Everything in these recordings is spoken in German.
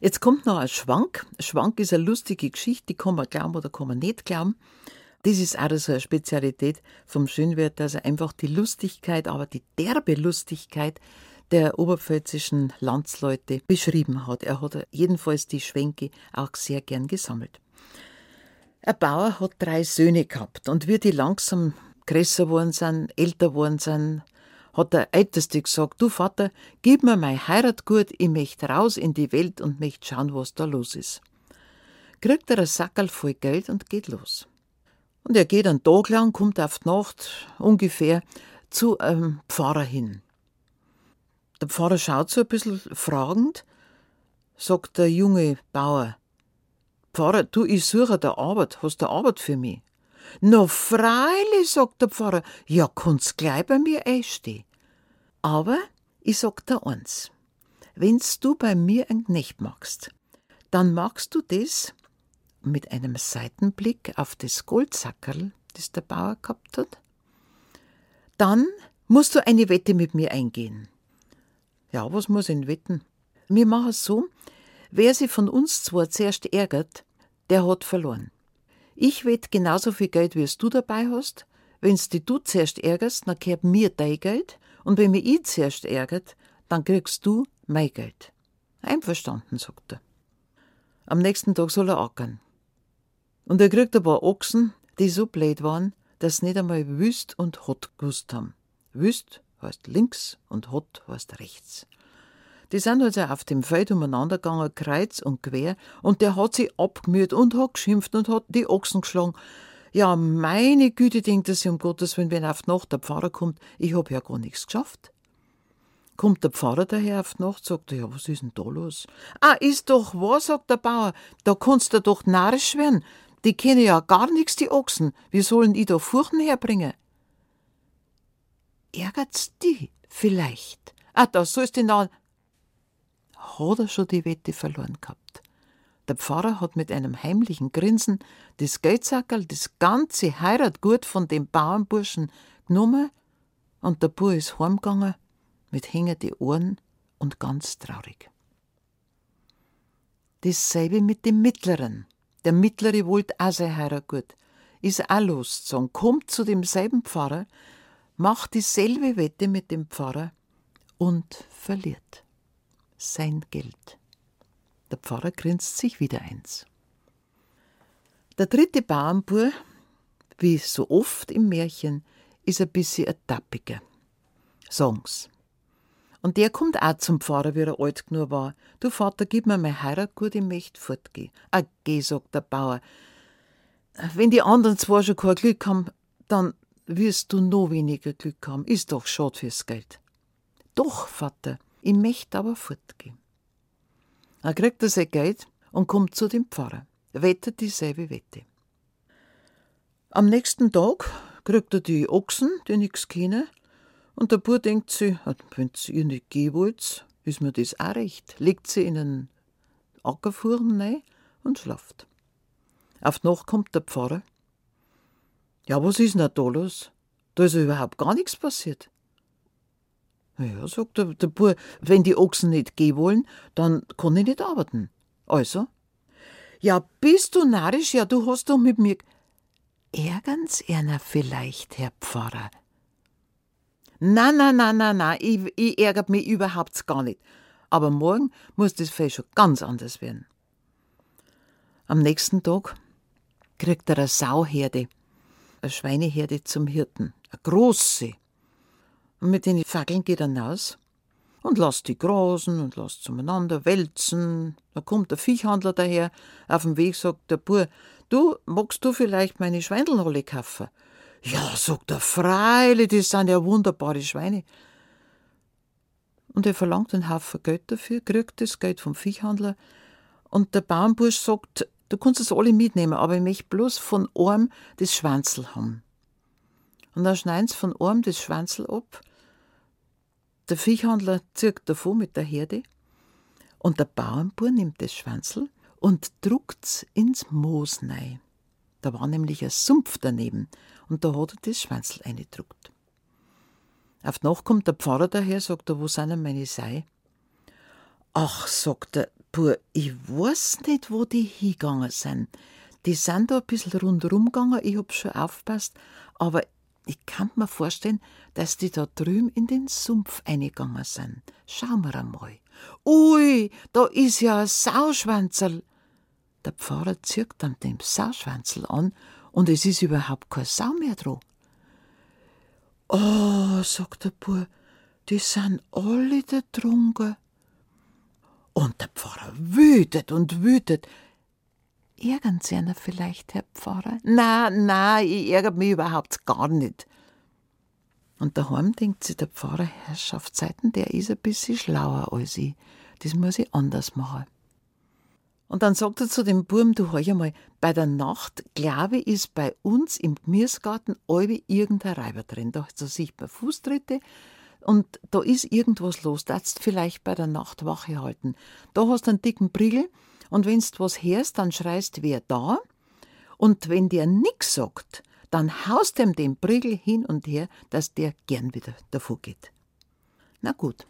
Jetzt kommt noch ein Schwank. Schwank ist eine lustige Geschichte, die kann man glauben oder kann man nicht glauben. Das ist auch so eine Spezialität vom Schönwert, dass er einfach die Lustigkeit, aber die derbe Lustigkeit der oberpfälzischen Landsleute beschrieben hat. Er hat jedenfalls die Schwänke auch sehr gern gesammelt. Ein Bauer hat drei Söhne gehabt und wie die langsam größer geworden sind, älter geworden sind, hat der Älteste gesagt, du Vater, gib mir mein Heiratgut, ich möchte raus in die Welt und möchte schauen, was da los ist. Kriegt er ein Sackerl voll Geld und geht los. Und er geht einen Tag lang, kommt auf die Nacht ungefähr zu einem Pfarrer hin. Der Pfarrer schaut so ein bisschen fragend, sagt der junge Bauer, Pfarrer, du, ich suche da Arbeit, hast du Arbeit für mich? Na freilich, sagt der Pfarrer, ja, kannst gleich bei mir einstehen. Aber ich sag dir eins, wenn's du bei mir ein Knecht magst, dann magst du das mit einem Seitenblick auf das Goldsackerl, das der Bauer gehabt hat, dann musst du eine Wette mit mir eingehen. Ja, was muss ich wetten? Wir machen es so, wer sich von uns zwar zuerst ärgert, der hat verloren. Ich wett genauso viel Geld, wie es du dabei hast. Wenn's die du zuerst ärgerst, dann gehört mir dein Geld. Und wenn mich ich zuerst ärgert, dann kriegst du mein Geld. Einverstanden, sagt er. Am nächsten Tag soll er ackern. Und er kriegt ein paar Ochsen, die so blöd waren, dass sie nicht einmal Wüst und Hot gewusst haben. Wüst heißt links und Hot heißt rechts. Die sind also auf dem Feld umeinander gegangen, kreuz und quer, und der hat sie abgemüht und hat geschimpft und hat die Ochsen geschlagen. Ja, meine Güte, denkt er sich um Gottes Willen, wenn auf die Nacht der Pfarrer kommt, ich hab ja gar nichts geschafft. Kommt der Pfarrer daher auf die Nacht, sagt er, ja, was ist denn da los? Ah, ist doch wahr, sagt der Bauer, da kannst du doch narrisch werden. Die kennen ja gar nichts, die Ochsen. Wie sollen die da Furchen herbringen? Ärgert's die vielleicht? Ah, da sollst du dann hat er schon die Wette verloren gehabt. Der Pfarrer hat mit einem heimlichen Grinsen das Geldsackerl, das ganze Heiratgut von dem Bauernburschen genommen und der Bub ist heimgegangen mit hängenden Ohren und ganz traurig. Dasselbe mit dem Mittleren. Der Mittlere wollte auch sein Heiratgut, ist auch losgezogen, kommt zu demselben Pfarrer, macht dieselbe Wette mit dem Pfarrer und verliert sein Geld. Der Pfarrer grinst sich wieder eins. Der dritte Bauernbur, wie so oft im Märchen, ist ein bisschen ein Tappiger. Songs. Und der kommt auch zum Pfarrer, wie er alt genug war. Du Vater, gib mir mein Heiratgut, ich möchte fortgehen. Ah, geh, sagt der Bauer. Wenn die anderen zwar schon kein Glück haben, dann wirst du noch weniger Glück haben. Ist doch schade fürs Geld. Doch, Vater, ich möchte aber fortgehen. Er kriegt sein Geld und kommt zu dem Pfarrer, wettet dieselbe Wette. Am nächsten Tag kriegt er die Ochsen, die nichts kennen, und der Bub denkt sich, wenn ihr nicht gehen wollt, ist mir das auch recht. Legt sie in einen Ackerfuhren rein und schlaft. Auf die Nacht kommt der Pfarrer. Ja, was ist denn da los? Da ist ja überhaupt gar nichts passiert. Ja, sagt der, der Bub, wenn die Ochsen nicht gehen wollen, dann kann ich nicht arbeiten. Also? Ja, bist du narrisch? Ja, du hast doch mit mir. Ärgern's einer vielleicht, Herr Pfarrer? Na, na, na, na, na, ich, ich ärgert mich überhaupt gar nicht. Aber morgen muss das Fell schon ganz anders werden. Am nächsten Tag kriegt er eine Sauherde, eine Schweineherde zum Hirten, eine große. Und mit den Fackeln geht er hinaus und lasst die grasen und lasst zueinander wälzen. Da kommt der Viechhandler daher. Auf dem Weg sagt der Bur, du, magst du vielleicht meine Schweindelrolle kaufen? Ja, sagt er, freilich, das sind ja wunderbare Schweine. Und er verlangt einen Haufen Geld dafür, kriegt das Geld vom Viechhandler. Und der Bauernbursch sagt, du kannst es alle mitnehmen, aber ich möchte bloß von einem das Schwanzel haben. Und dann schneiden sie von einem das Schwanzel ab der Viehhandler zieht davon mit der Herde und der Bauernbauer nimmt das Schwanzel und druckt's ins Moos rein. Da war nämlich ein Sumpf daneben und da hat er das Schwanzel eingedruckt. Auf die Nacht kommt der Pfarrer daher, sagt er, wo sind denn meine Sei? Ach, sagt er, Puh, ich weiß nicht, wo die hingegangen sind. Die sind da ein bisschen rundherum gegangen, ich hab schon aufgepasst, aber ich kann mir vorstellen, dass die da drüben in den Sumpf eingegangen sind. Schauen wir einmal. Ui, da ist ja ein Sauschwanzerl. Der Pfarrer zieht dann den Sauschwanzel an und es ist überhaupt kein Sau mehr dran. Oh, sagt der Bub, die sind alle da drunter. Und der Pfarrer wütet und wütet. Ärgern Sie einer vielleicht, Herr Pfarrer? Na, na, ich ärgere mich überhaupt gar nicht. Und daheim denkt sich der Pfarrer, Herrschaftszeiten, der ist ein bisschen schlauer als ich. Das muss ich anders machen. Und dann sagt er zu dem Burm, du hör einmal, bei der Nacht, glaube ich, ist bei uns im Gemüsegarten alle irgendein Reiber drin. Da, sieht man Fußtritte und da ist irgendwas los. Da du vielleicht bei der Nacht Wache halten. Da hast du einen dicken Prigel und wenn's was hörst, dann schreist wer da. Und wenn der nix sagt, dann haust ihm den Prigel hin und her, dass der gern wieder davor geht. Na gut.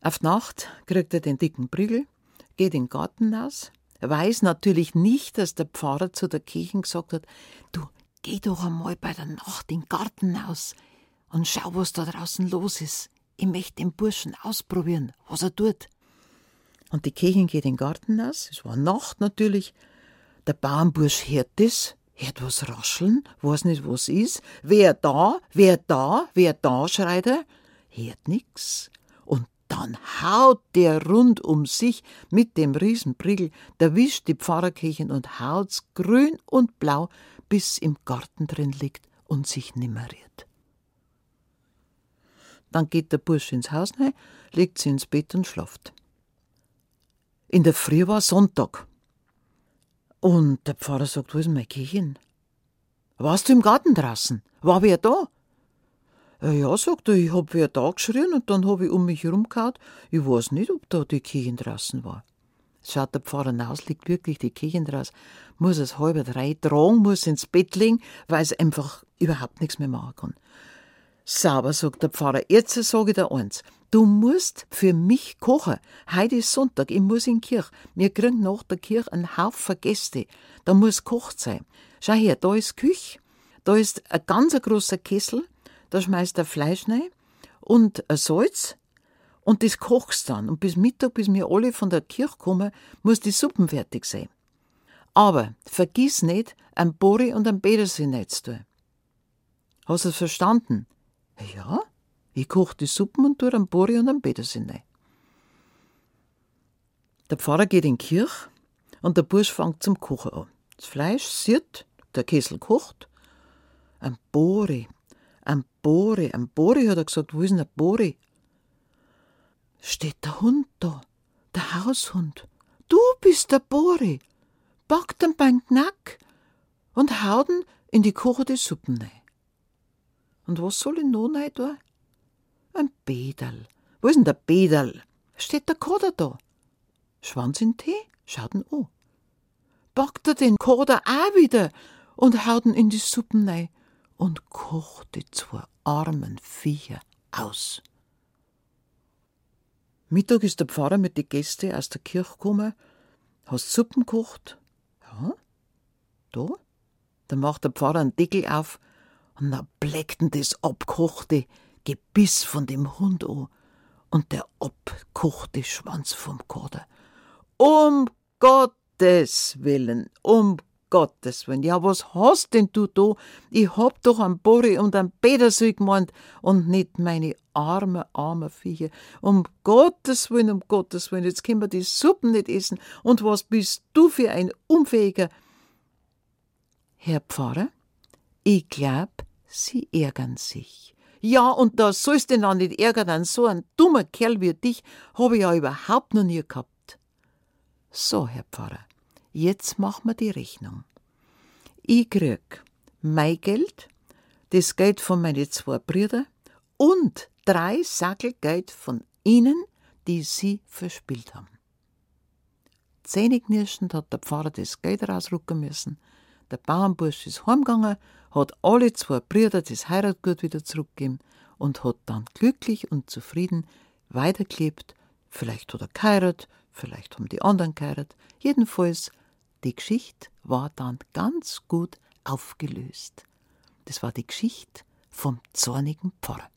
Auf Nacht kriegt er den dicken Prigel geht in den Garten aus, weiß natürlich nicht, dass der Pfarrer zu der Kirche gesagt hat, du, geh doch einmal bei der Nacht in den Garten aus und schau, was da draußen los ist. Ich möchte den Burschen ausprobieren, was er tut. Und die Kirche geht in den Garten aus, es war Nacht natürlich. Der Bauernbursch hört das, hört was rascheln, weiß nicht, was ist. Wer da, wer da, wer da, schreit er. Hört nix. Und dann haut der rund um sich mit dem Riesenprigel, erwischt die Pfarrerkirchen und haut's grün und blau, bis im Garten drin liegt und sich nimmeriert. Dann geht der Bursch ins Haus rein, legt sie ins Bett und schlaft. In der Früh war Sonntag. Und der Pfarrer sagt, wo ist mein Kirchen? Warst du im Garten draußen? War wer da? Äh, ja, sagt er, ich hab wer da geschrien und dann hab ich um mich herumgehauen. Ich weiß nicht, ob da die Kirche draußen war. Schaut der Pfarrer raus, liegt wirklich die Kirche draus, muss es halb drei tragen, muss ins Bett legen, weil es einfach überhaupt nichts mehr machen kann. Sauber, sagt der Pfarrer, jetzt sage ich dir eins. Du musst für mich kochen. Heute ist Sonntag, ich muss in die Kirche. Wir kriegen nach der Kirche einen Haufen Gäste. Da muss gekocht sein. Schau her, da ist Küche, da ist ein ganz großer Kessel, da schmeißt er Fleisch rein und ein Salz und das kochst dann. Und bis Mittag, bis wir alle von der Kirche kommen, muss die Suppen fertig sein. Aber vergiss nicht, ein Bori und ein Petersil zu tun. Hast du es verstanden? Ja, ich koche die Suppen und tue einen Bori und einen Petersil rein. Der Pfarrer geht in die Kirche und der Bursch fängt zum Kochen an. Das Fleisch sieht, der Kessel kocht. Ein Bori, ein Bori, ein Bori, hat er gesagt. Wo ist denn der Bori? Steht der Hund da, der Haushund. Du bist der Bori. Packt ihn beim Knack und haut ihn in die kochende Suppen rein. Und was soll ich noch rein tun? Ein Bedal. Wo ist denn der Bedal? Steht der Koder da? Schwanz in Tee? Schaut ihn an. Packt er den Koder auch wieder und haut ihn in die Suppen rein und kocht die zwei armen Viecher aus. Mittag ist der Pfarrer mit den Gästen aus der Kirche gekommen. Hast Suppen gekocht? Ja. Da? Dann macht der Pfarrer einen Deckel auf und dann bleckt das abkochte Gebiss von dem Hund an und der abkochte Schwanz vom Kader. Um Gottes Willen, um Gottes Willen, ja, was hast denn du da? Ich hab doch einen Bori und einen Petersil gemeint und nicht meine arme, arme Viecher. Um Gottes Willen, um Gottes Willen, jetzt können wir die Suppen nicht essen. Und was bist du für ein Unfähiger? Herr Pfarrer, ich glaub, Sie ärgern sich. Ja, und da sollst du dann nicht ärgern an so ein dummer Kerl wie dich, hab ich ja überhaupt noch nie gehabt. So, Herr Pfarrer, Jetzt machen wir die Rechnung. Ich krieg mein Geld, das Geld von meinen zwei Brüdern und drei Sackel Geld von Ihnen, die Sie verspielt haben. Zähneknirschend hat der Pfarrer das Geld rausrücken müssen. Der Bauernbursch ist heimgegangen, hat alle zwei Brüder das Heiratgut wieder zurückgegeben und hat dann glücklich und zufrieden weitergelebt. Vielleicht hat er geheiratet, vielleicht haben die anderen geheiratet. Jedenfalls, die Geschichte war dann ganz gut aufgelöst. Das war die Geschichte vom zornigen Pfarrer.